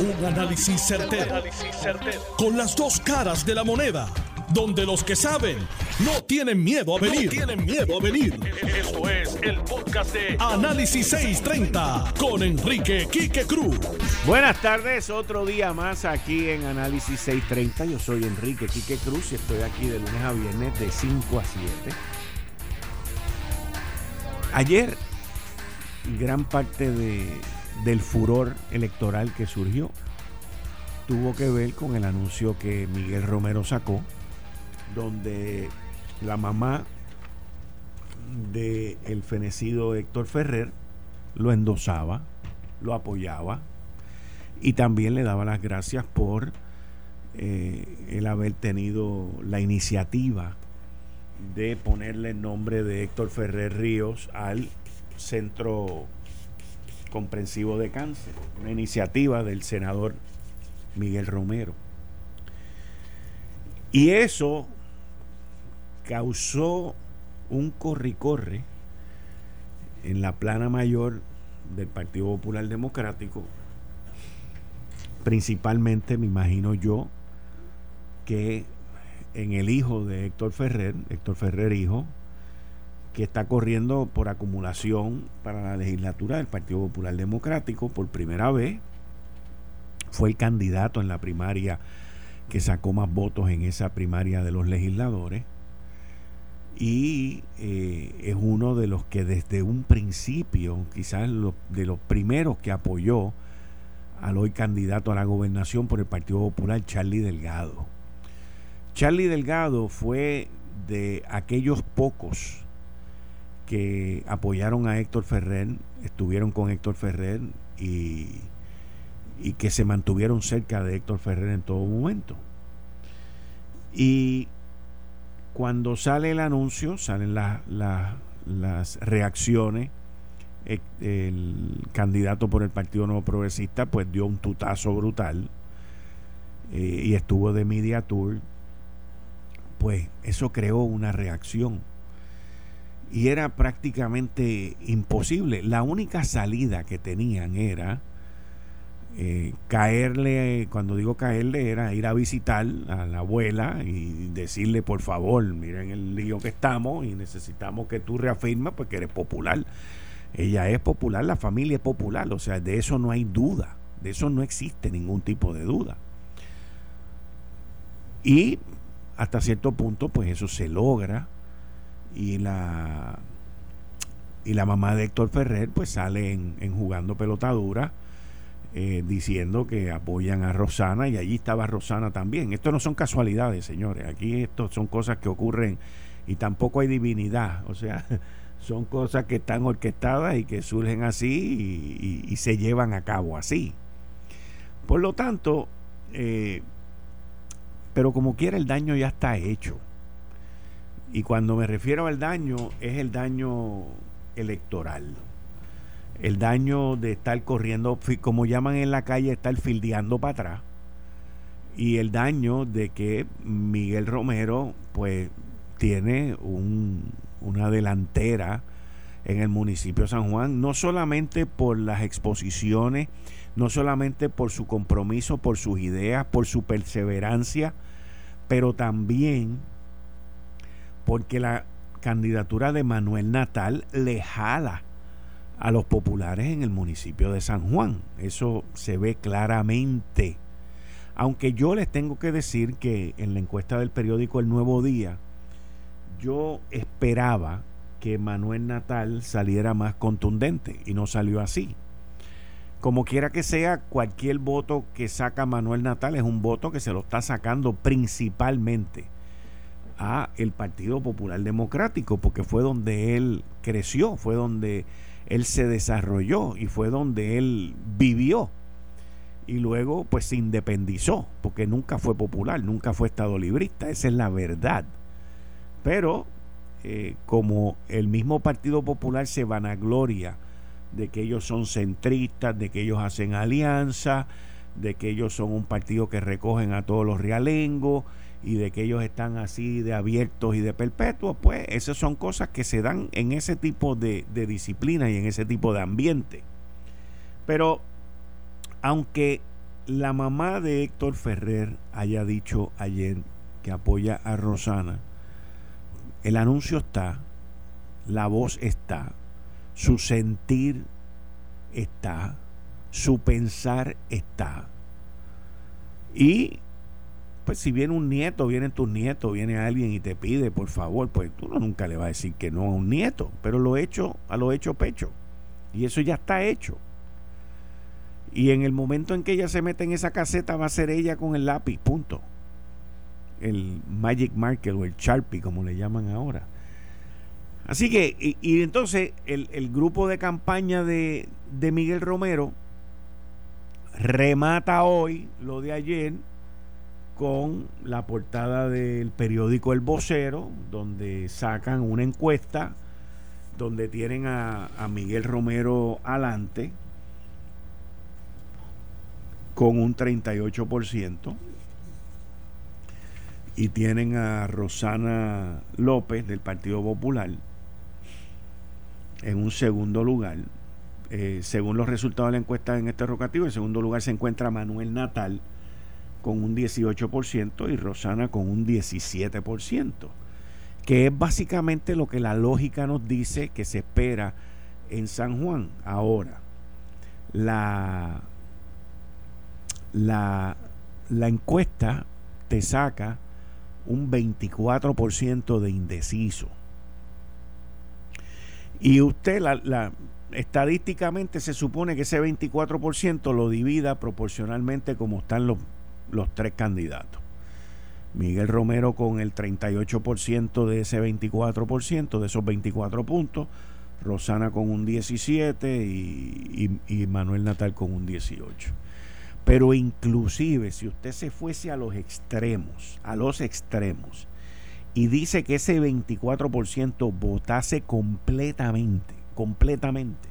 Un análisis certero, Con las dos caras de la moneda. Donde los que saben no tienen miedo a venir. tienen miedo a venir. Esto es el podcast de Análisis 630 con Enrique Quique Cruz. Buenas tardes, otro día más aquí en Análisis 630. Yo soy Enrique Quique Cruz y estoy aquí de lunes a viernes de 5 a 7. Ayer, gran parte de del furor electoral que surgió tuvo que ver con el anuncio que Miguel Romero sacó, donde la mamá del el fenecido Héctor Ferrer lo endosaba, lo apoyaba y también le daba las gracias por eh, el haber tenido la iniciativa de ponerle el nombre de Héctor Ferrer Ríos al centro comprensivo de cáncer, una iniciativa del senador Miguel Romero. Y eso causó un corre-corre en la plana mayor del Partido Popular Democrático, principalmente, me imagino yo, que en el hijo de Héctor Ferrer, Héctor Ferrer hijo, que está corriendo por acumulación para la legislatura del Partido Popular Democrático por primera vez. Fue el candidato en la primaria que sacó más votos en esa primaria de los legisladores. Y eh, es uno de los que desde un principio, quizás de los primeros que apoyó al hoy candidato a la gobernación por el Partido Popular, Charlie Delgado. Charlie Delgado fue de aquellos pocos que apoyaron a Héctor Ferrer, estuvieron con Héctor Ferrer y, y que se mantuvieron cerca de Héctor Ferrer en todo momento. Y cuando sale el anuncio, salen las reacciones, e, el, candidato por el Partido Nuevo Progresista pues dio un tutazo brutal eh, y estuvo de media tour, pues eso creó una reacción y era prácticamente imposible. La única salida que tenían era eh, caerle, cuando digo caerle, era ir a visitar a la abuela y decirle, por favor, miren el lío que estamos y necesitamos que tú reafirmes porque eres popular. Ella es popular, la familia es popular, o sea, de eso no hay duda, de eso no existe ningún tipo de duda. Y hasta cierto punto, pues eso se logra y la y la mamá de Héctor Ferrer pues sale en, jugando pelotadura eh, diciendo que apoyan a Rosana y allí estaba Rosana también. Esto no son casualidades, señores. Aquí esto son cosas que ocurren y tampoco hay divinidad. O sea, son cosas que están orquestadas y que surgen así y, se llevan a cabo así. Por lo tanto, eh, pero como quiera el daño ya está hecho. Y cuando me refiero al daño, es el daño electoral. El daño de estar corriendo, como llaman en la calle, estar fildeando para atrás. Y el daño de que Miguel Romero, pues, tiene una delantera en el municipio de San Juan, no solamente por las exposiciones, no solamente por su compromiso, por sus ideas, por su perseverancia, pero también porque la candidatura de Manuel Natal le jala a los populares en el municipio de San Juan. Eso se ve claramente. Aunque yo les tengo que decir que en la encuesta del periódico El Nuevo Día, yo esperaba que Manuel Natal saliera más contundente y no salió así. Como quiera que sea, cualquier voto que saca Manuel Natal es un voto que se lo está sacando principalmente a el Partido Popular Democrático, porque fue donde él creció, fue donde él se desarrolló y fue donde él vivió. Y luego pues se independizó, porque nunca fue popular, nunca fue estado librista, esa es la verdad. Pero eh, como el mismo Partido Popular se vanagloria de que ellos son centristas, de que ellos hacen alianza, de que ellos son un partido que recogen a todos los realengos, y de que ellos están así de abiertos y de perpetuos, pues esas son cosas que se dan en ese tipo de, disciplina y en ese tipo de ambiente. Pero aunque la mamá de Héctor Ferrer haya dicho ayer que apoya a Rosana, el anuncio está, la voz está, su sentir está, su pensar está. Y pues si viene un nieto, vienen tus nietos, viene alguien y te pide, por favor, pues tú nunca le vas a decir que no a un nieto, pero lo hecho, a lo hecho pecho. Y eso ya está hecho. Y en el momento en que ella se mete en esa caseta va a ser ella con el lápiz, punto. El Magic Marker o el Sharpie, como le llaman ahora. Así que, y, entonces el, el, grupo de campaña de, de Miguel Romero remata hoy lo de ayer con la portada del periódico El Vocero, donde sacan una encuesta donde tienen a, Miguel Romero adelante con un 38% y tienen a Rosana López del Partido Popular en un segundo lugar. Eh, según los resultados de la encuesta en este rotativo, en segundo lugar se encuentra Manuel Natal con un 18% y Rosana con un 17%, que es básicamente lo que la lógica nos dice que se espera en San Juan. Ahora, la la, encuesta te saca un 24% de indeciso. Y usted, la, estadísticamente se supone que ese 24% lo divida proporcionalmente como están los, los tres candidatos. Miguel Romero con el 38% de ese 24%, de esos 24 puntos, Rosana con un 17 y, y, y Manuel Natal con un 18. Pero inclusive si usted se fuese a los extremos, a los extremos, y dice que ese 24% votase completamente, completamente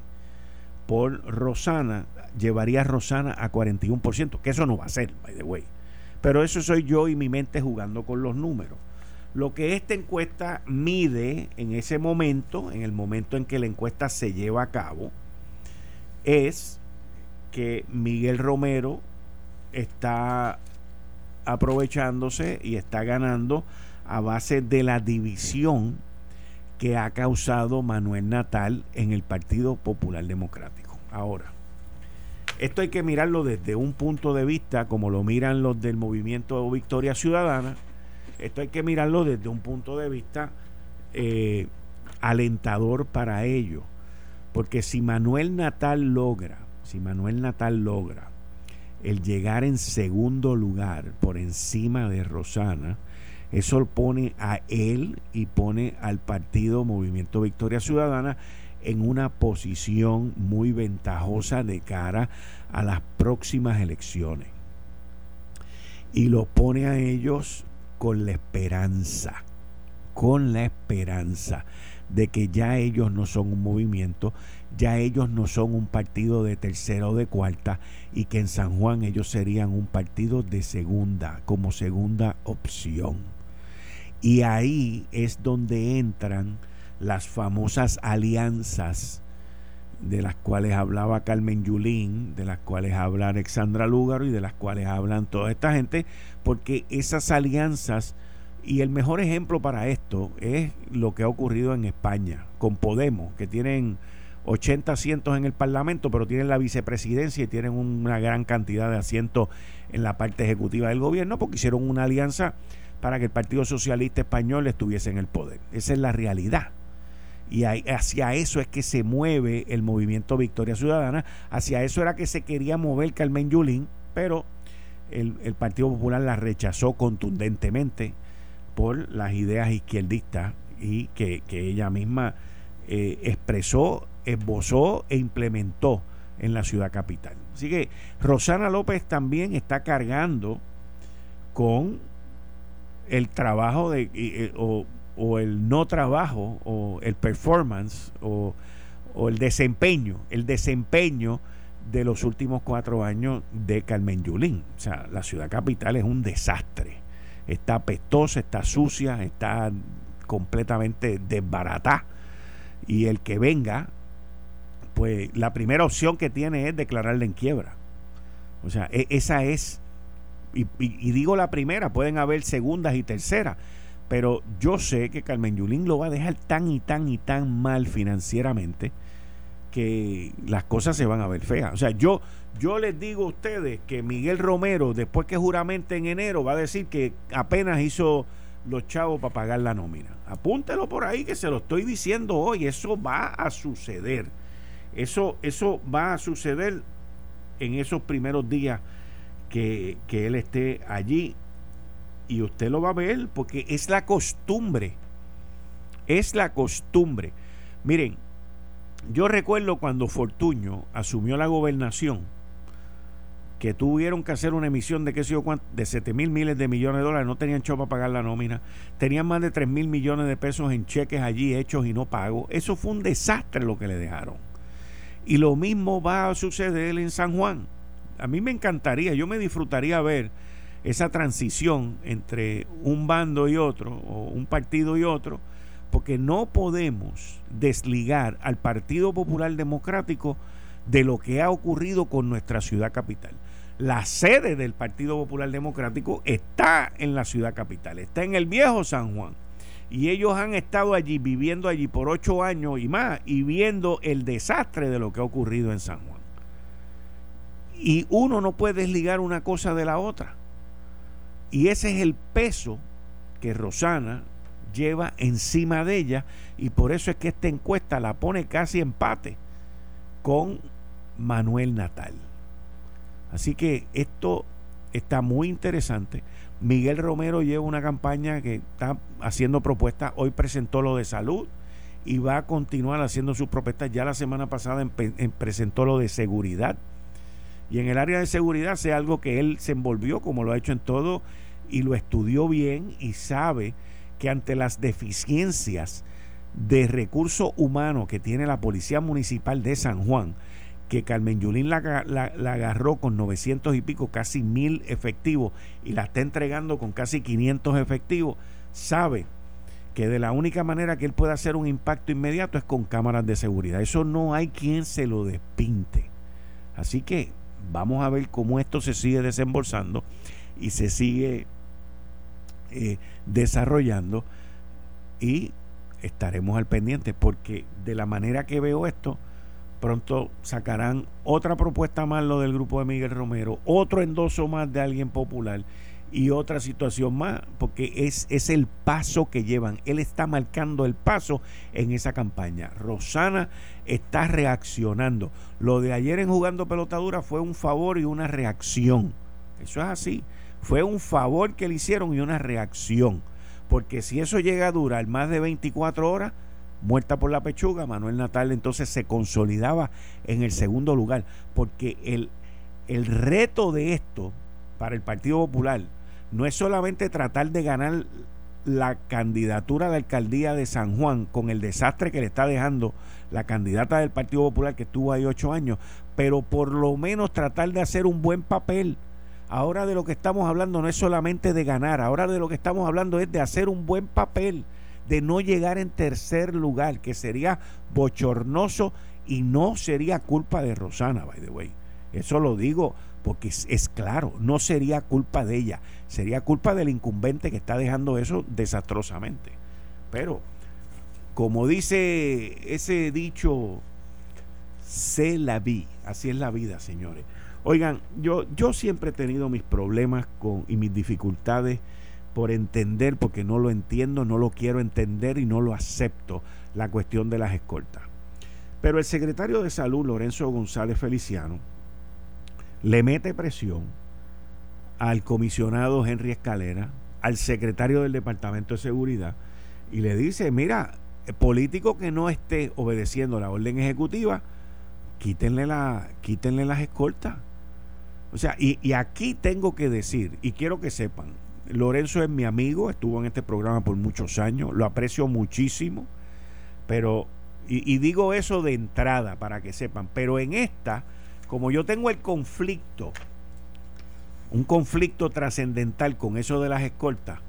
por Rosana, llevaría a Rosana a 41%, que eso no va a ser, by the way. Pero eso soy yo y mi mente jugando con los números. Lo que esta encuesta mide en ese momento, en el momento en que la encuesta se lleva a cabo, es que Miguel Romero está aprovechándose y está ganando a base de la división que ha causado Manuel Natal en el Partido Popular Democrático. Ahora, esto hay que mirarlo desde un punto de vista, como lo miran los del movimiento Victoria Ciudadana, esto hay que mirarlo desde un punto de vista eh, alentador para ello, porque si Manuel Natal logra si Manuel Natal logra el llegar en segundo lugar por encima de Rosana, eso pone a él y pone al partido Movimiento Victoria Ciudadana en una posición muy ventajosa de cara a las próximas elecciones. Y lo pone a ellos con la esperanza, con la esperanza de que ya ellos no son un movimiento, ya ellos no son un partido de tercera o de cuarta y que en San Juan ellos serían un partido de segunda, como segunda opción. Y ahí es donde entran las famosas alianzas de las cuales hablaba Carmen Yulín, de las cuales habla Alexandra Lúgaro y de las cuales hablan toda esta gente, porque esas alianzas y el mejor ejemplo para esto es lo que ha ocurrido en España con Podemos, que tienen 80 asientos en el Parlamento, pero tienen la vicepresidencia y tienen una gran cantidad de asientos en la parte ejecutiva del gobierno, porque hicieron una alianza para que el Partido Socialista Español estuviese en el poder. Esa es la realidad. Y hacia eso es que se mueve el movimiento Victoria Ciudadana, hacia eso era que se quería mover Carmen Yulín, pero el, Partido Popular la rechazó contundentemente por las ideas izquierdistas y que, ella misma eh, expresó, esbozó e implementó en la ciudad capital. Así que Rosana López también está cargando con el trabajo de, eh, el no trabajo o el performance o, o, el desempeño, el desempeño de los últimos cuatro años de Carmen Yulín. O sea, la ciudad capital es un desastre está apestosa, está sucia, está completamente desbaratada. Y el que venga, pues la primera opción que tiene es declararle en quiebra. O sea, e, esa es, y, y, digo la primera, pueden haber segundas y terceras, pero yo sé que Carmen Yulín lo va a dejar tan y tan y tan mal financieramente que las cosas se van a ver feas. O sea, yo, yo les digo a ustedes que Miguel Romero, después que juramente en enero, va a decir que apenas hizo los chavos para pagar la nómina. Apúntelo por ahí que se lo estoy diciendo hoy. Eso va a suceder. Eso, eso va a suceder en esos primeros días que, que él esté allí. Y usted lo va a ver porque es la costumbre. Es la costumbre. Miren, yo recuerdo cuando Fortuño asumió la gobernación, que tuvieron que hacer una emisión de qué sé yo de 7 mil miles de millones de dólares, no tenían cho para pagar la nómina, tenían más de 3 mil millones de pesos en cheques allí hechos y no pagos. Eso fue un desastre lo que le dejaron. Y lo mismo va a suceder en San Juan. A mí me encantaría, yo me disfrutaría ver esa transición entre un bando y otro, o un partido y otro, porque no podemos desligar al Partido Popular Democrático de lo que ha ocurrido con nuestra ciudad capital. La sede del Partido Popular Democrático está en la ciudad capital, está en el viejo San Juan. Y ellos han estado allí, viviendo allí por ocho años y más, y viendo el desastre de lo que ha ocurrido en San Juan. Y uno no puede desligar una cosa de la otra. Y ese es el peso que Rosana lleva encima de ella y por eso es que esta encuesta la pone casi empate con Manuel Natal. Así que esto está muy interesante. Miguel Romero lleva una campaña que está haciendo propuestas. Hoy presentó lo de salud y va a continuar haciendo sus propuestas. Ya la semana pasada presentó lo de seguridad. Y en el área de seguridad sea algo que él se envolvió, como lo ha hecho en todo, y lo estudió bien y sabe que ante las deficiencias de recursos humanos que tiene la Policía Municipal de San Juan, que Carmen Yulín la, agarró con 900 y pico, casi mil efectivos, y la está entregando con casi 500 efectivos, sabe que de la única manera que él puede hacer un impacto inmediato es con cámaras de seguridad. Eso no hay quien se lo despinte. Así que vamos a ver cómo esto se sigue desembolsando y se sigue eh, desarrollando y estaremos al pendiente porque de la manera que veo esto, pronto sacarán otra propuesta más lo del grupo de Miguel Romero, otro endoso más de alguien popular y otra situación más, porque es, es el paso que llevan. Él está marcando el paso en esa campaña. Rosana está reaccionando. Lo de ayer en jugando pelotadura fue un favor y una reacción. Eso es así. Fue un favor que le hicieron y una reacción. Porque si eso llega a durar más de 24 horas, muerta por la pechuga, Manuel Natal entonces se consolidaba en el segundo lugar. Porque el, el reto de esto para el Partido Popular no es solamente tratar de ganar la candidatura de alcaldía de San Juan con el desastre que le está dejando la candidata del Partido Popular que estuvo ahí ocho años, pero por lo menos tratar de hacer un buen papel Ahora de lo que estamos hablando no es solamente de ganar, ahora de lo que estamos hablando es de hacer un buen papel, de no llegar en tercer lugar, que sería bochornoso y no sería culpa de Rosana, by the way. Eso lo digo porque es, claro, no sería culpa de ella, sería culpa del incumbente que está dejando eso desastrosamente. Pero, como dice ese dicho, se la vi, así es la vida, señores. Oigan, yo, yo siempre he tenido mis problemas con, y mis dificultades por entender, porque no lo entiendo, no lo quiero entender y no lo acepto, la cuestión de las escoltas. Pero el secretario de Salud, Lorenzo González Feliciano, le mete presión al comisionado Henry Escalera, al secretario del Departamento de Seguridad, y le dice, mira, político que no esté obedeciendo la orden ejecutiva, quítenle, la, quítenle las escoltas. O sea, y, aquí tengo que decir, y quiero que sepan, Lorenzo es mi amigo, estuvo en este programa por muchos años, lo aprecio muchísimo, pero, y, y digo eso de entrada para que sepan, pero en esta, como yo tengo el conflicto, un conflicto trascendental con eso de las escoltas,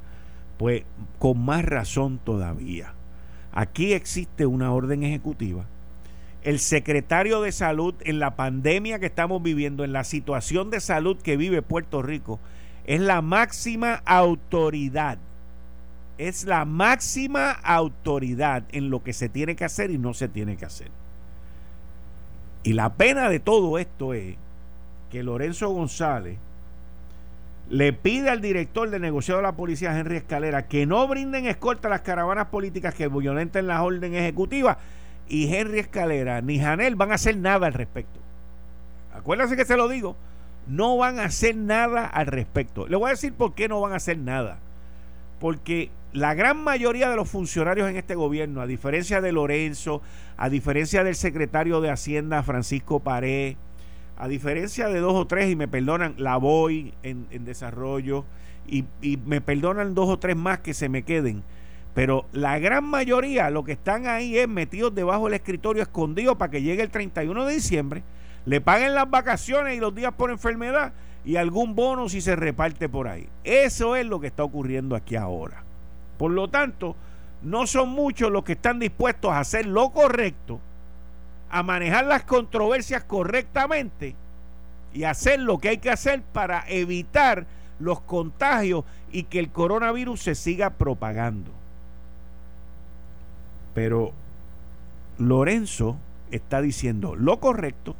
pues con más razón todavía. Aquí existe una orden ejecutiva el secretario de salud en la pandemia que estamos viviendo, en la situación de salud que vive Puerto Rico, es la máxima autoridad. Es la máxima autoridad en lo que se tiene que hacer y no se tiene que hacer. Y la pena de todo esto es que Lorenzo González le pide al director de negociado de la policía, Henry Escalera, que no brinden escolta a las caravanas políticas que violenten las órdenes ejecutivas. Y Henry Escalera ni Janel van a hacer nada al respecto. Acuérdense que se lo digo. No van a hacer nada al respecto. Le voy a decir por qué no van a hacer nada. Porque la gran mayoría de los funcionarios en este gobierno, a diferencia de Lorenzo, a diferencia del secretario de Hacienda, Francisco Pared, a diferencia de dos o tres, y me perdonan, la voy en, desarrollo, y, y, me perdonan dos o tres más que se me queden. Pero la gran mayoría, lo que están ahí es metidos debajo del escritorio escondidos para que llegue el 31 de diciembre, le paguen las vacaciones y los días por enfermedad y algún bono si se reparte por ahí. Eso es lo que está ocurriendo aquí ahora. Por lo tanto, no son muchos los que están dispuestos a hacer lo correcto a manejar las controversias correctamente y hacer lo que hay que hacer para evitar los contagios y que el coronavirus se siga propagando. Pero Lorenzo está diciendo lo correcto,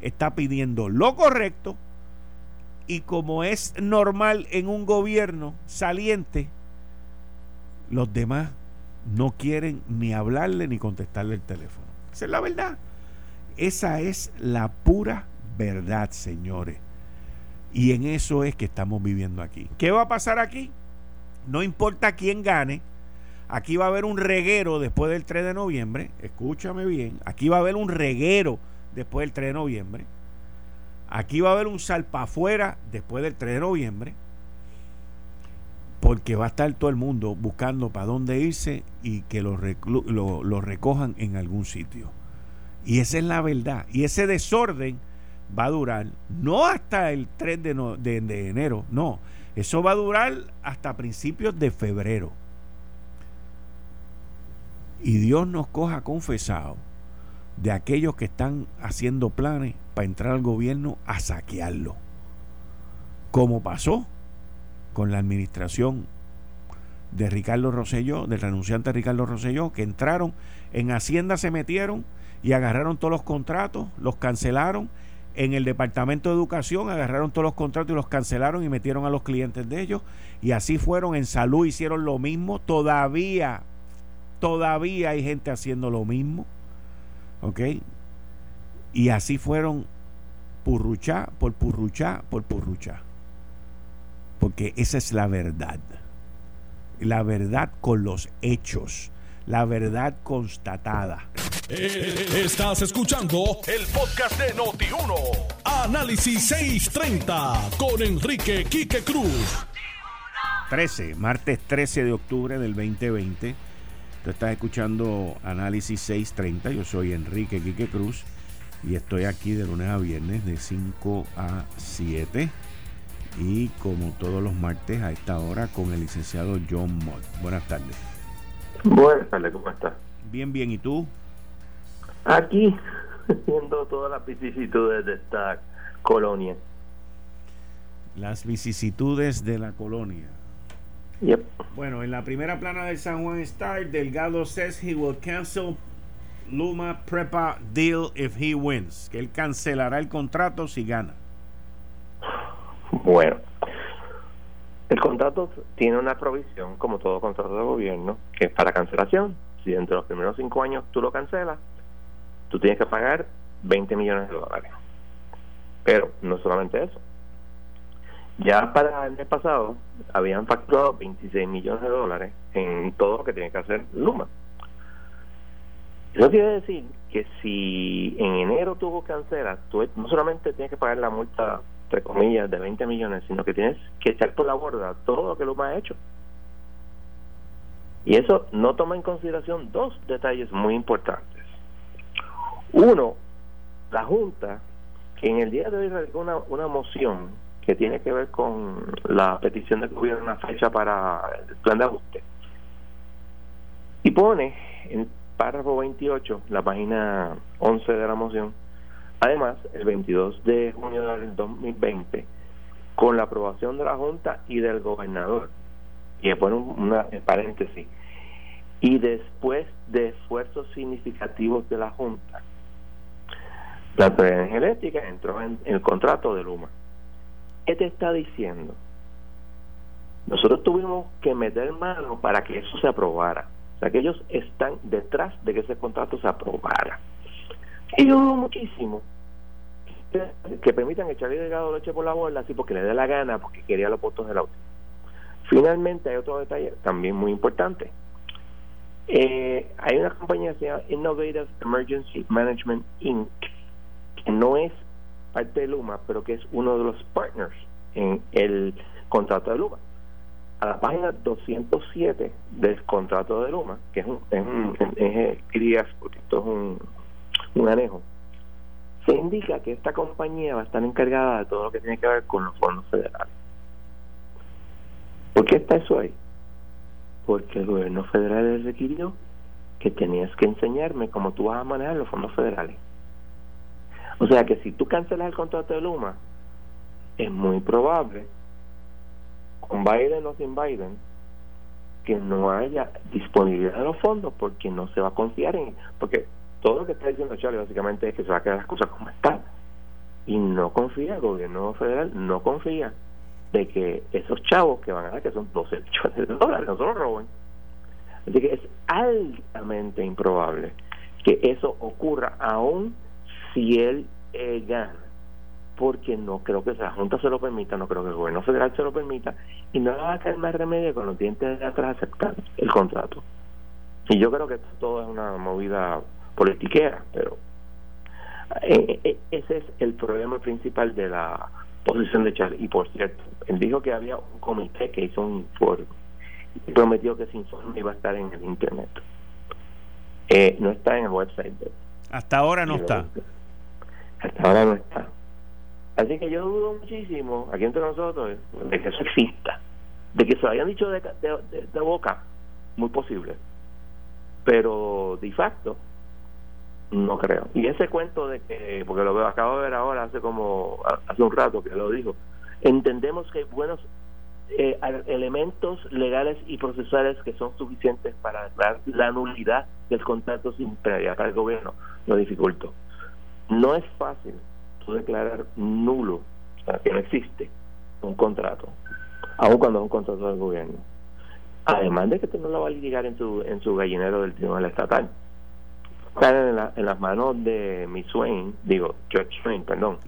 está pidiendo lo correcto y como es normal en un gobierno saliente, los demás no quieren ni hablarle ni contestarle el teléfono. Esa es la verdad. Esa es la pura verdad, señores. Y en eso es que estamos viviendo aquí. ¿Qué va a pasar aquí? No importa quién gane. Aquí va a haber un reguero después del 3 de noviembre. Escúchame bien. Aquí va a haber un reguero después del 3 de noviembre. Aquí va a haber un salpa afuera después del 3 de noviembre. Porque va a estar todo el mundo buscando para dónde irse y que lo, recojan en algún sitio. Y esa es la verdad. Y ese desorden va a durar no hasta el 3 de, enero, no. Eso va a durar hasta principios de febrero. Y Dios nos coja confesado de aquellos que están haciendo planes para entrar al gobierno a saquearlo. Como pasó con la administración de Ricardo Rosselló, del renunciante Ricardo Rosselló, que entraron en Hacienda, se metieron y agarraron todos los contratos, los cancelaron. En el Departamento de Educación agarraron todos los contratos y los cancelaron y metieron a los clientes de ellos. Y así fueron. En salud hicieron lo mismo. Todavía, todavía hay gente haciendo lo mismo. ¿Ok? Y así fueron purruchá por purruchá por purruchá. Porque esa es la verdad. La verdad con los hechos la verdad constatada. Eh, estás escuchando el podcast de Noti1. Análisis 630 con Enrique Quique Cruz. 13, martes 13 de octubre del 2020. Tú estás escuchando Análisis 630. Yo soy Enrique Quique Cruz y estoy aquí de lunes a viernes de 5 a 7. Y como todos los martes a esta hora con el licenciado John Mott. Buenas tardes. Buenas tardes, ¿cómo estás? Bien, bien, ¿y tú? Aquí, viendo todas las vicisitudes de esta colonia. Las vicisitudes de la colonia. Yep. Bueno, en la primera plana del San Juan Star, Delgado says he will cancel Luma Prepa deal if he wins. Que él cancelará el contrato si gana. Bueno, el contrato tiene una provisión, como todo contrato de gobierno, que es para cancelación. Si dentro de los primeros cinco años tú lo cancelas, tú tienes que pagar 20 millones de dólares. Pero no solamente eso. Ya para el mes pasado habían facturado 26 millones de dólares en todo lo que tiene que hacer Luma. Eso quiere decir que si en enero tú cancelas, tú no solamente tienes que pagar la multa entre comillas, de 20 millones, sino que tienes que echar por la borda todo lo que Luma ha hecho. Y eso no toma en consideración dos detalles muy importantes. Uno, la Junta, que en el día de hoy radicó una, una moción que tiene que ver con la petición de que una fecha para el plan de ajuste. Y pone, párrafo 28, la página 11 de la moción. Además, el 22 de junio del 2020, con la aprobación de la Junta y del gobernador, y pone una paréntesis, y después de esfuerzos significativos de la Junta, la Autoridad Eléctrica entró en, el contrato de Luma. ¿Qué te está diciendo? Nosotros tuvimos que meter mano para que eso se aprobara. O sea, que ellos están detrás de que ese contrato se aprobara. Y yo dudo muchísimo que, permitan echarle delgado leche por la borda así porque le dé la gana, porque quería los votos del auto. Finalmente, hay otro detalle también muy importante. Eh, hay una compañía que se llama Innovative Emergency Management Inc., que no es parte de Luma, pero que es uno de los partners en el contrato de Luma. A la página 207 del contrato de Luma, que es un, es un, es, porque esto es un, un anejo, se indica que esta compañía va a estar encargada de todo lo que tiene que ver con los fondos federales. ¿Por qué está eso ahí? Porque el gobierno federal le requirió que tenías que enseñarme cómo tú vas a manejar los fondos federales. O sea que si tú cancelas el contrato de Luma, es muy probable, con Biden o sin Biden, que no haya disponibilidad de los fondos porque no se va a confiar en porque todo lo que está diciendo Charlie básicamente es que se va a quedar las cosas como están. Y no confía el gobierno federal no confía de que esos chavos que van a dar que son 12 millones de dólares no se los roben. Así que es altamente improbable que eso ocurra aún si él eh, gana, porque no creo que la Junta se lo permita, no creo que el gobierno federal se lo permita, y no va a caer más remedio con los dientes de atrás aceptar el contrato. Y yo creo que esto todo es una movida politiquera, pero eh, eh, ese es el problema principal de la posición de Charlie. Y por cierto, él dijo que había un comité que hizo un informe y prometió que ese informe iba a estar en el Internet. no está en el website hasta ahora no está. Hasta ahora no está. Así que yo dudo muchísimo, aquí entre nosotros, de que eso exista. De que se lo hayan dicho de, de, boca, muy posible. Pero de facto, no creo. Y ese cuento de que, porque lo veo, acabo de ver ahora, hace como, hace un rato que lo dijo, entendemos que hay buenos eh, elementos legales y procesales que son suficientes para dar la nulidad del contrato sin previa para el gobierno lo dificulto. No es fácil tú declarar nulo, o sea, que no existe un contrato, aun cuando es un contrato del gobierno. Además de que tú no lo va a litigar en su, en su gallinero del tribunal estatal. Están en, en las manos de Miss Swain, digo, George Swain, perdón.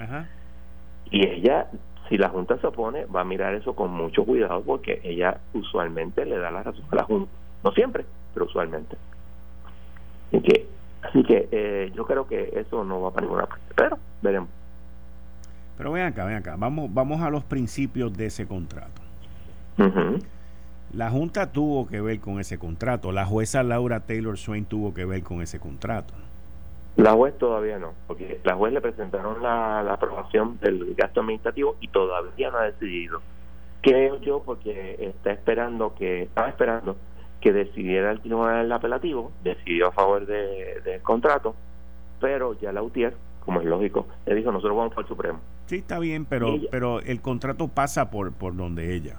Y ella, si la Junta se opone, va a mirar eso con mucho cuidado porque ella usualmente le da la razón a la Junta. No siempre, pero usualmente. Así que Así que eh, yo creo que eso no va para ninguna parte, pero veremos. Pero ven acá, ven acá, vamos, vamos a los principios de ese contrato. La Junta tuvo que ver con ese contrato, la jueza Laura Taylor Swain tuvo que ver con ese contrato. La juez todavía no, porque la juez le presentaron la, la aprobación del gasto administrativo y todavía no ha decidido. Creo yo porque está esperando que, estaba esperando que decidiera el tribunal apelativo, decidió a favor del de contrato, pero ya la UTIER, como es lógico, le dijo, nosotros vamos para el Supremo. Sí, está bien, pero, pero el contrato pasa por, por donde ella.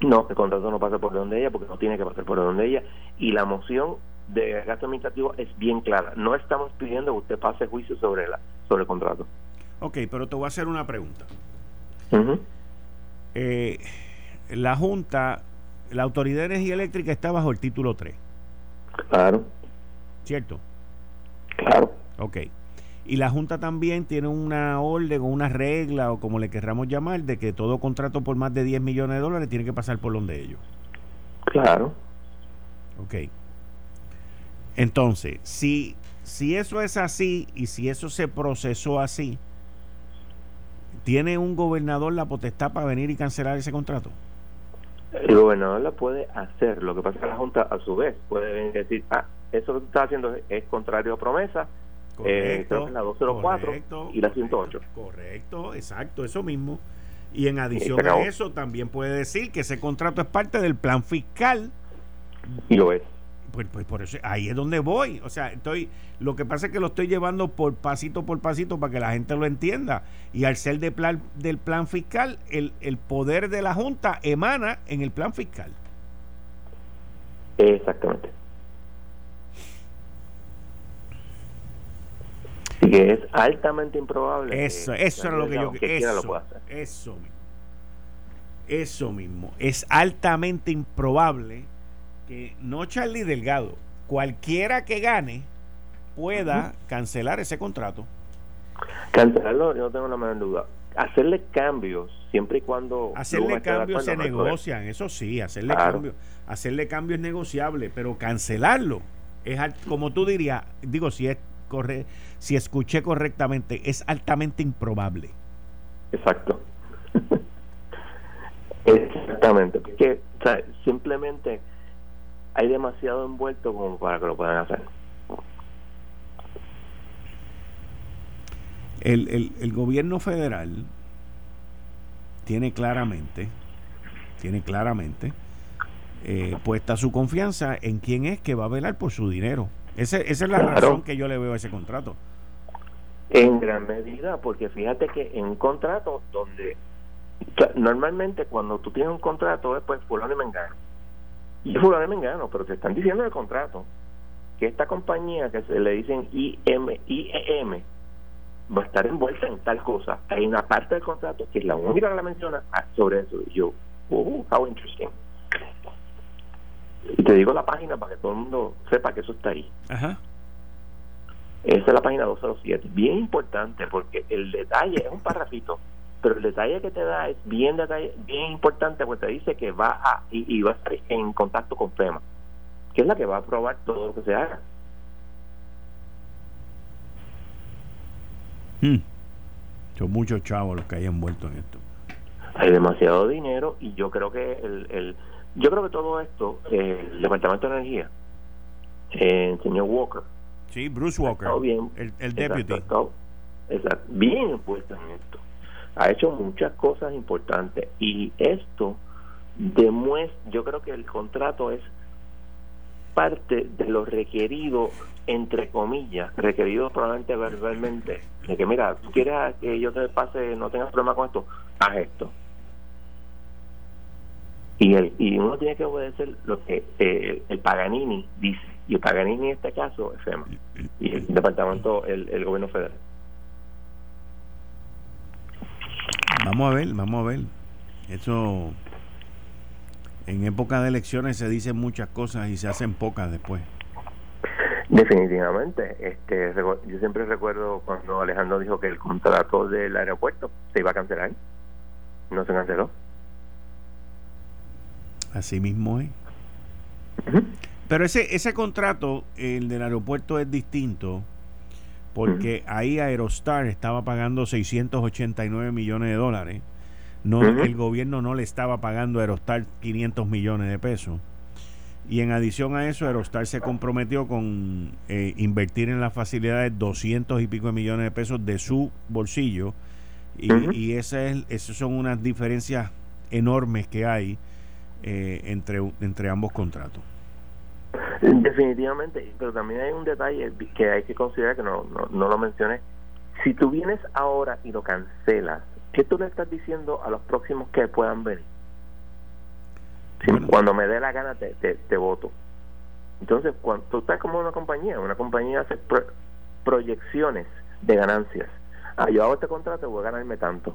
No, el contrato no pasa por donde ella porque no tiene que pasar por donde ella. Y la moción de gasto administrativo es bien clara. No estamos pidiendo que usted pase juicio sobre, la, sobre el contrato. Ok, pero te voy a hacer una pregunta. eh, la Junta la Autoridad de Energía Eléctrica está bajo el título 3. Claro. ¿Cierto? Claro. Ok. Y la Junta también tiene una orden o una regla o como le querramos llamar de que todo contrato por más de 10 millones de dólares tiene que pasar por donde ellos. Claro. Ok. Entonces, si, si eso es así y si eso se procesó así, ¿tiene un gobernador la potestad para venir y cancelar ese contrato? El gobernador la puede hacer, lo que pasa es que la Junta a su vez puede venir y decir, ah, eso que está haciendo es, contrario a promesa, eh, creo que la 204 y la 108. Correcto, exacto, eso mismo. Y en adición a eso, también puede decir que ese contrato es parte del plan fiscal. Y lo es. Pues, pues, por eso ahí es donde voy. O sea, estoy lo que pasa es que lo estoy llevando por pasito por pasito para que la gente lo entienda. Y al ser de plan, del plan fiscal, el, el poder de la Junta emana en el plan fiscal. Exactamente. Y que es altamente improbable. Eso, eso era lo que yo eso, Eso mismo. Eso mismo. Es altamente improbable que no Charlie Delgado, cualquiera que gane, pueda cancelar ese contrato. Cancelarlo, yo no tengo la menor duda. Hacerle cambios, siempre y cuando... Hacerle cambios se negocian, eso sí, hacerle cambios. Hacerle cambios es negociable, pero cancelarlo es, como tú dirías, digo, si es corre, si escuché correctamente, es altamente improbable. Exacto. Exactamente, porque simplemente hay demasiado envuelto como para que lo puedan hacer. El, el, el gobierno federal tiene claramente, tiene claramente eh, puesta su confianza en quién es que va a velar por su dinero. Esa es la razón que yo le veo a ese contrato. En gran medida, porque fíjate que en un contrato donde normalmente cuando tú tienes un contrato es pues fulano y mengano. Y fulano y mengano, pero te están diciendo en el contrato que esta compañía que se le dicen IM, IEM va a estar envuelta en tal cosa. Hay una parte del contrato que es la única que la menciona ah, sobre eso. Y yo, uh, how interesting. Y te digo la página para que todo el mundo sepa que eso está ahí. Ajá. Esa es la página 207. Bien importante porque el detalle es un parrafito, pero el detalle que te da es bien detalle, bien importante porque te dice que va a y, va a estar en contacto con FEMA, que es la que va a aprobar todo lo que se haga. Hmm. Son muchos chavos los que hay envueltos en esto. Hay demasiado dinero y yo creo que el, el yo creo que todo esto el Departamento de Energía eh, el señor Walker Sí, Bruce Walker, bien, el, el deputy. bien envuelto en esto. Ha hecho muchas cosas importantes y esto demuestra, yo creo que el contrato es parte de lo requerido, entre comillas, requerido probablemente verbalmente, de que mira, tú quieres que yo te pase, no tengas problema con esto, haz esto. Y, el, y uno tiene que obedecer lo que eh, el Paganini dice y Paganini en este caso es FEMA y el departamento, el, el gobierno federal. Vamos a ver, vamos a ver. Eso en época de elecciones se dicen muchas cosas y se hacen pocas después. Definitivamente. Este, yo siempre recuerdo cuando Alejandro dijo que el contrato del aeropuerto se iba a cancelar. No se canceló. Así mismo es. Pero ese, ese contrato, el del aeropuerto, es distinto porque ahí Aerostar estaba pagando 689 millones de dólares. No, El gobierno no le estaba pagando a Aerostar 500 millones de pesos. Y en adición a eso, Aerostar se comprometió con eh, invertir en las facilidades 200 y pico de millones de pesos de su bolsillo. Y, y esa es, esas son unas diferencias enormes que hay eh, entre, entre ambos contratos. Definitivamente, pero también hay un detalle que hay que considerar que no, no, lo mencioné. Si tú vienes ahora y lo cancelas, ¿qué tú le estás diciendo a los próximos que puedan venir? Cuando me dé la gana te, te, voto. Entonces, cuando tú estás como una compañía, una compañía hace proyecciones de ganancias. Ah, yo hago este contrato, voy a ganarme tanto.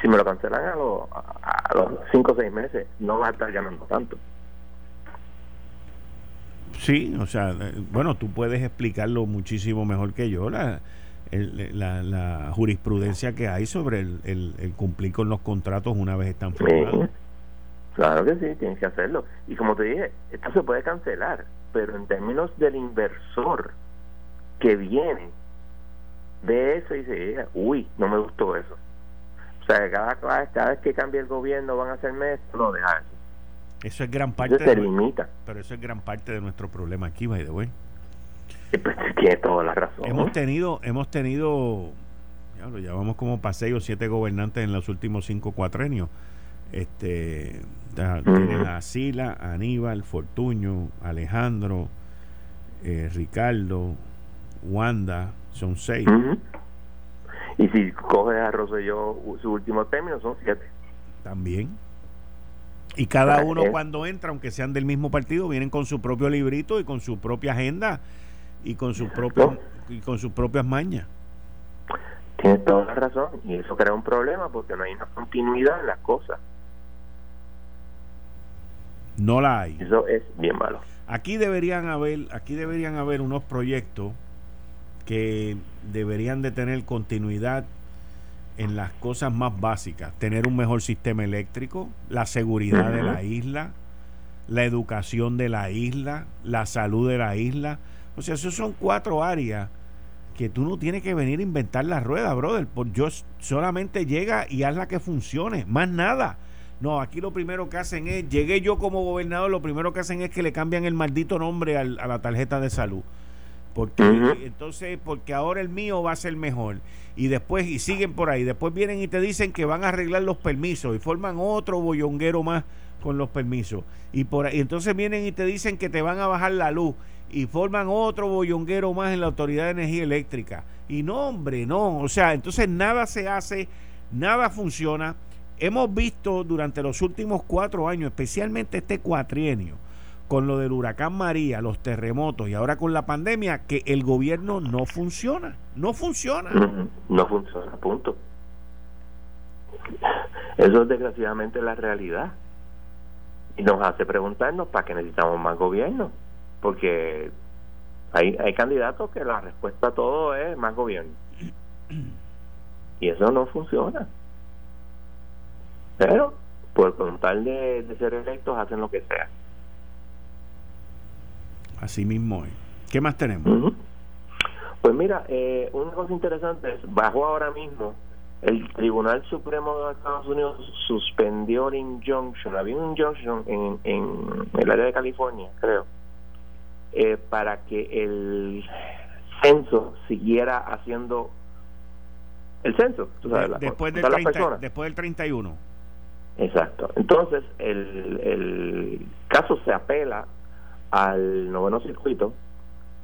Si me lo cancelan a, los a los 5 o 6 meses, no va a estar ganando tanto. Sí, o sea, eh, bueno, tú puedes explicarlo muchísimo mejor que yo, la, la, jurisprudencia que hay sobre el, el, cumplir con los contratos una vez están firmados. claro que sí, tienes que hacerlo. Y como te dije, esto se puede cancelar, pero en términos del inversor que viene, ve eso y dice, uy, no me gustó eso. O sea, cada, cada vez que cambie el gobierno van a hacerme esto, no, deja eso. Eso es gran parte. de, limita. Pero eso es gran parte de nuestro problema aquí, by the way. Pues, tiene toda la razón. Hemos tenido, hemos tenido, ya lo llevamos como para seis o siete gobernantes en los últimos cinco cuatrenios. Este, tienes a Sila, Aníbal, Fortuño, Alejandro, eh, Ricardo, Wanda, son seis. Y si coges a Rosselló, su último término son siete. También. Y cada uno cuando entra, aunque sean del mismo partido, vienen con su propio librito y con su propia agenda y con sus propios y con sus propias mañas. Tienes toda la razón y eso crea un problema porque no hay una continuidad en las cosas. No la hay. Eso es bien malo. Aquí deberían haber, aquí deberían haber unos proyectos que deberían de tener continuidad en las cosas más básicas, tener un mejor sistema eléctrico, la seguridad de la isla, la educación de la isla, la salud de la isla. O sea, esos son cuatro áreas que tú no tienes que venir a inventar la rueda, brother. Por yo solamente llega y haz la que funcione, más nada. No, aquí lo primero que hacen es, llegué yo como gobernador, lo primero que hacen es que le cambian el maldito nombre a la tarjeta de salud. Porque entonces, porque ahora el mío va a ser mejor. Y después, y siguen por ahí, después vienen y te dicen que van a arreglar los permisos y forman otro bollonguero más con los permisos. Y por ahí, entonces vienen y te dicen que te van a bajar la luz y forman otro bollonguero más en la Autoridad de Energía Eléctrica. Y no, hombre, no. O sea, entonces nada se hace, nada funciona. Hemos visto durante los últimos cuatro años, especialmente este cuatrienio, con lo del huracán María, los terremotos y ahora con la pandemia, que el gobierno no funciona. No funciona. No funciona, punto. Eso es desgraciadamente la realidad. Y nos hace preguntarnos para qué necesitamos más gobierno. Porque hay, hay candidatos que la respuesta a todo es más gobierno. Y eso no funciona. Pero, por contar de, de ser electos, hacen lo que sea. Así mismo es. ¿Qué más tenemos? Pues mira, eh, una cosa interesante es, bajo ahora mismo, el Tribunal Supremo de Estados Unidos suspendió el injunction, había un injunction en, en el área de California, creo, eh, para que el censo siguiera haciendo el censo, después, del después del 31. Exacto. Entonces, el, el caso se apela al noveno circuito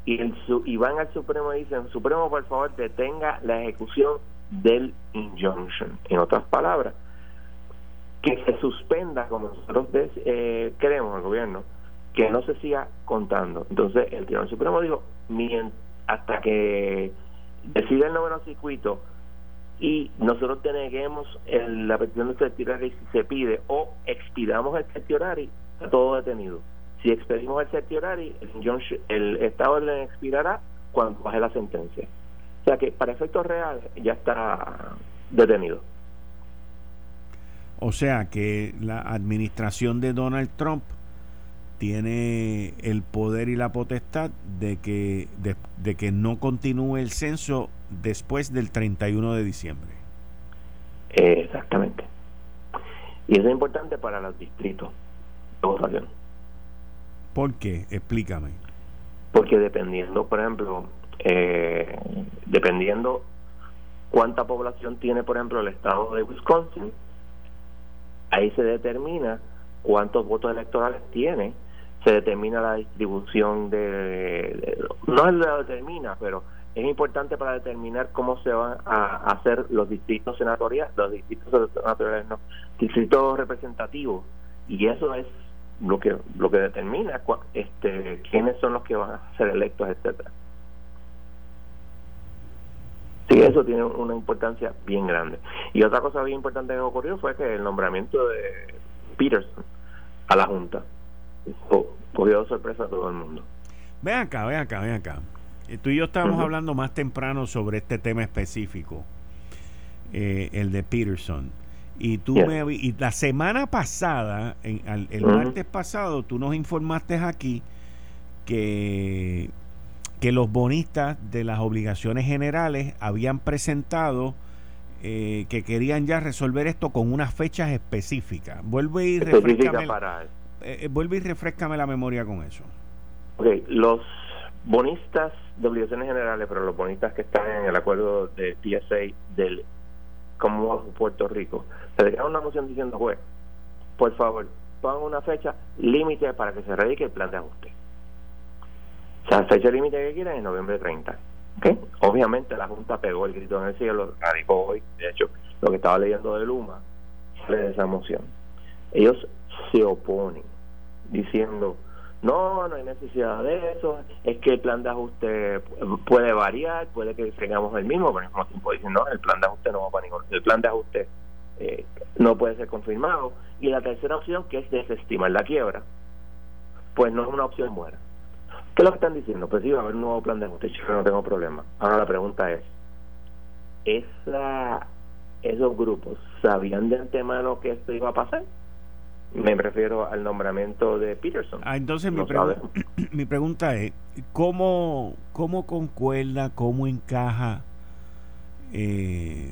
y, el, y van al Supremo y dicen, Supremo, por favor, detenga la ejecución del injunction. En otras palabras, que se suspenda, como nosotros eh, queremos, el gobierno, que no se siga contando. Entonces, el Tribunal Supremo dijo, hasta que decida el noveno circuito y nosotros teneguemos la petición de certiorari si se pide o expidamos el certiorari, está todo detenido. Si expedimos el certiorari, el, el Estado le expirará cuando baje la sentencia. O sea que para efectos reales ya está detenido. O sea que la administración de Donald Trump tiene el poder y la potestad de que, de, que no continúe el censo después del 31 de diciembre. exactamente. Y eso es importante para los distritos de votación. ¿Por qué? Explícame. Porque dependiendo, por ejemplo, eh, dependiendo cuánta población tiene, por ejemplo, el estado de Wisconsin, ahí se determina cuántos votos electorales tiene, se determina la distribución de, no se lo determina, pero es importante para determinar cómo se van a hacer los distritos senatoriales, los distritos senatoriales, no, distritos representativos, y eso es lo que lo que determina este quiénes son los que van a ser electos etcétera. Sí eso tiene una importancia bien grande. Y otra cosa bien importante que ocurrió fue que el nombramiento de Peterson a la junta cogió sorpresa a todo el mundo. Ven acá ven acá ven acá. Eh, tú y yo estábamos hablando más temprano sobre este tema específico eh, el de Peterson y tú me y la semana pasada, en, el martes pasado, tú nos informaste aquí que, que los bonistas de las obligaciones generales habían presentado eh, que querían ya resolver esto con unas fechas específicas. Vuelve y refrescame, eh, eh, vuelve y refrescame la memoria con eso. Ok, los bonistas de obligaciones generales, pero los bonistas que están en el acuerdo de PSA del como Puerto Rico, se le una moción diciendo, juez, por favor, pongan una fecha límite para que se radique el plan de ajuste. O sea, fecha límite que quieran es noviembre 30. ¿Okay? Obviamente la Junta pegó el grito en el cielo, radicó hoy, de hecho, lo que estaba leyendo de Luma, sale esa moción. Ellos se oponen, diciendo, no, no hay necesidad de eso, es que el plan de ajuste puede variar, puede que tengamos el mismo, pero al mismo tiempo dicen, no, el plan de ajuste no va para ningún, el plan de ajuste eh, no puede ser confirmado. Y la tercera opción, que es desestimar la quiebra, pues no es una opción buena. ¿Qué es lo que están diciendo? Pues sí, va a haber un nuevo plan de ajuste, yo no tengo problema. Ahora la pregunta es, ¿esa, ¿esos grupos sabían de antemano que esto iba a pasar? Me refiero al nombramiento de Peterson. Ah, entonces mi, mi pregunta es, ¿cómo, cómo concuerda, cómo encaja, eh,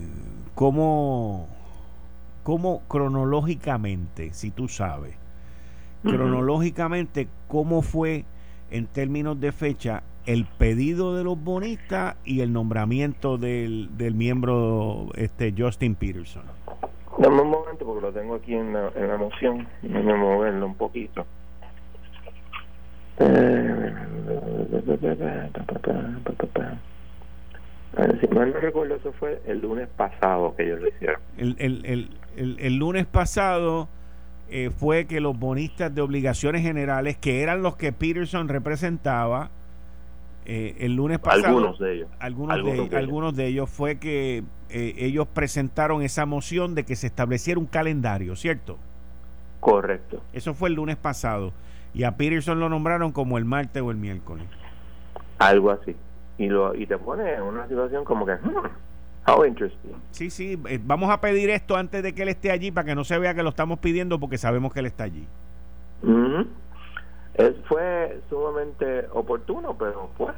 cómo cómo cronológicamente, si tú sabes, cronológicamente, cómo fue en términos de fecha el pedido de los bonistas y el nombramiento del, del miembro este Justin Peterson. Dame un momento porque lo tengo aquí en la, en la moción, déjame moverlo un poquito. Si mal no recuerdo, eso fue el lunes pasado que ellos lo hicieron. El, el, el, el lunes pasado eh, fue que los bonistas de obligaciones generales, que eran los que Peterson representaba, eh, el lunes pasado. Algunos de ellos. Algunos, de, algunos de ellos fue que eh, ellos presentaron esa moción de que se estableciera un calendario, ¿cierto? Correcto. Eso fue el lunes pasado. Y a Peterson lo nombraron como el martes o el miércoles. Algo así y lo y te pone en una situación como que hmm, how interesting sí sí eh, vamos a pedir esto antes de que él esté allí para que no se vea que lo estamos pidiendo porque sabemos que él está allí es, fue sumamente oportuno pero pues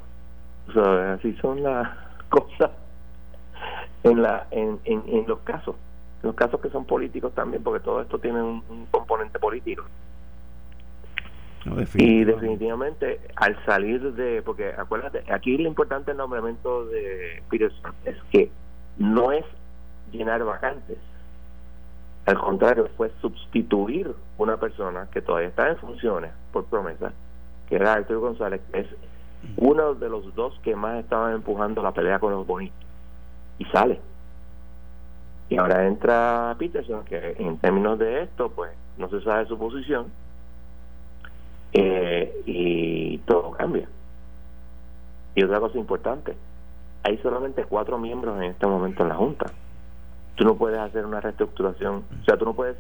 así son las cosas en la en, en, los casos los casos que son políticos también porque todo esto tiene un componente político. Y definitivamente. al salir de, porque acuérdate, aquí lo importante del nombramiento de Peterson es que no es llenar vacantes, al contrario, fue sustituir una persona que todavía está en funciones por promesa, que era Arturo González, que es uno de los dos que más estaban empujando la pelea con los bonitos, y sale. Y ahora entra Peterson, que en términos de esto, pues no se sabe su posición, eh, y todo cambia. Y otra cosa importante, hay solamente cuatro miembros en este momento en la Junta. Tú no puedes hacer una reestructuración, o sea, tú no puedes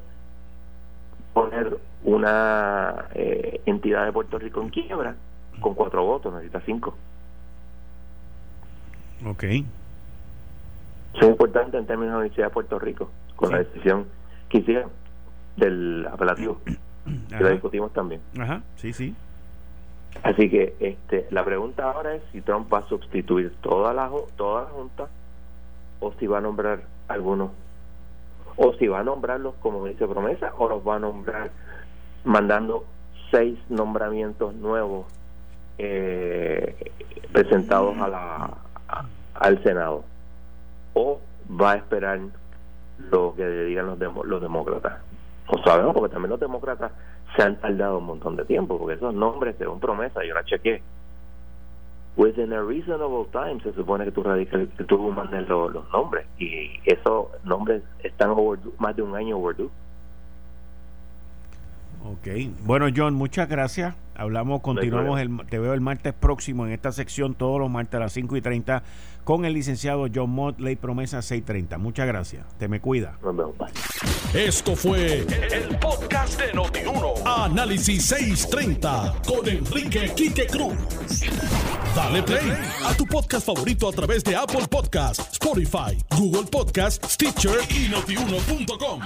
poner una eh, entidad de Puerto Rico en quiebra con cuatro votos, necesitas cinco. Ok. Eso es importante en términos de la Universidad de Puerto Rico, con la decisión que hicieron del apelativo que lo discutimos también. Ajá, sí, sí. Así que este, la pregunta ahora es si Trump va a sustituir toda la, toda la Junta o si va a nombrar algunos, o si va a nombrarlos como dice promesa, o los va a nombrar mandando seis nombramientos nuevos eh, presentados a la, al Senado, o va a esperar lo que digan los, los demócratas. Lo sabemos porque también los demócratas se han tardado un montón de tiempo, porque esos nombres según promesa, yo la chequé. Within a reasonable time se supone que tú, que tú mandes los, nombres y esos nombres están más de un año overdue. Ok, bueno John, muchas gracias. Hablamos, continuamos, el, te veo el martes próximo en esta sección, todos los martes a las 5 y 30, con el licenciado John Mott, Ley Promesa 630. Muchas gracias, te me cuida. Esto fue el, podcast de Notiuno. Análisis 630 con Enrique Quique Cruz. Dale play a tu podcast favorito a través de Apple Podcasts, Spotify, Google Podcasts, Stitcher y notiuno.com.